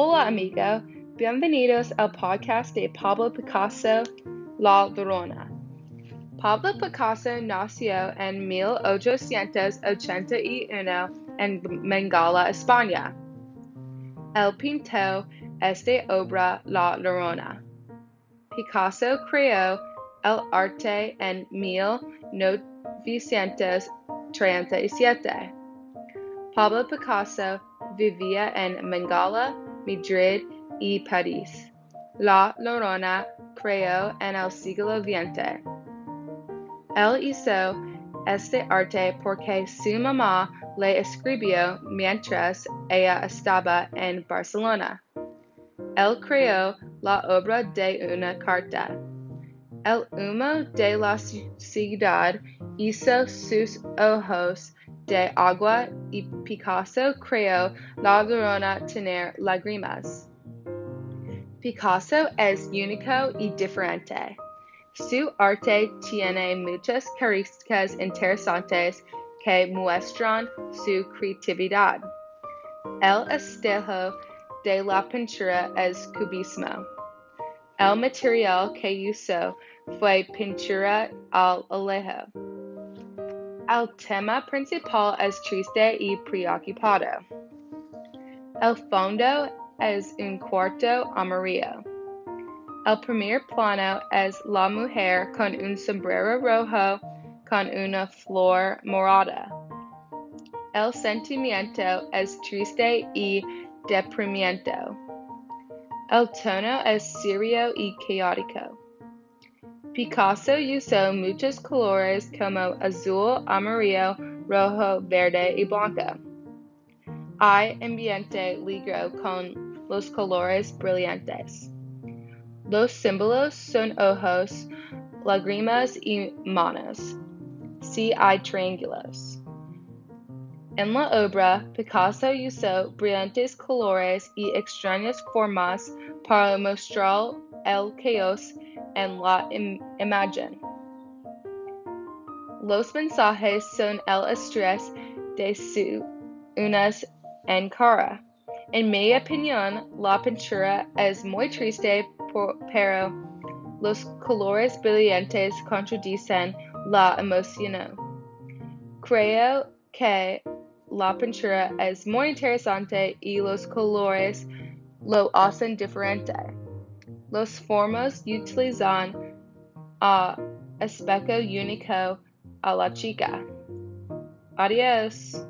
Hola, amigo. Bienvenidos al podcast de Pablo Picasso, La Llorona. Pablo Picasso nació en 1881 en Bengala, España. Él pintó esta obra La Llorona. Picasso creó el arte en 1937. Pablo Picasso vivía en Bengala, Madrid y París. La Llorona creó en el siglo XX. Él hizo este arte porque su mamá le escribió mientras ella estaba en Barcelona. Él creó la obra de una carta. El humo de la ciudad hizo sus ojos de agua y Picasso creó la Llorona tener lágrimas. Picasso es único y diferente. Su arte tiene muchas características interesantes que muestran su creatividad. El estilo de la pintura es cubismo. El material que usó fue pintura al óleo. El tema principal es triste y preocupado. El fondo es un cuarto amarillo. El primer plano es la mujer con un sombrero rojo con una flor morada. El sentimiento es triste y deprimiento. El tono es serio y caótico. Picasso usó muchos colores como azul, amarillo, rojo, verde y blanco. Hay ambiente ligero con los colores brillantes. Los símbolos son ojos, lágrimas y manos. Si hay triángulos. En la obra, Picasso usó brillantes colores y extrañas formas para mostrar el caos en la im imagen. Los mensajes son el estrés de su unas en cara. En mi opinión, la pintura es muy triste, por, pero los colores brillantes contradicen la emoción. Creo que la pintura es muy interesante y los colores lo hacen diferente. Los formas utilizan a espejo único a la chica. Adiós.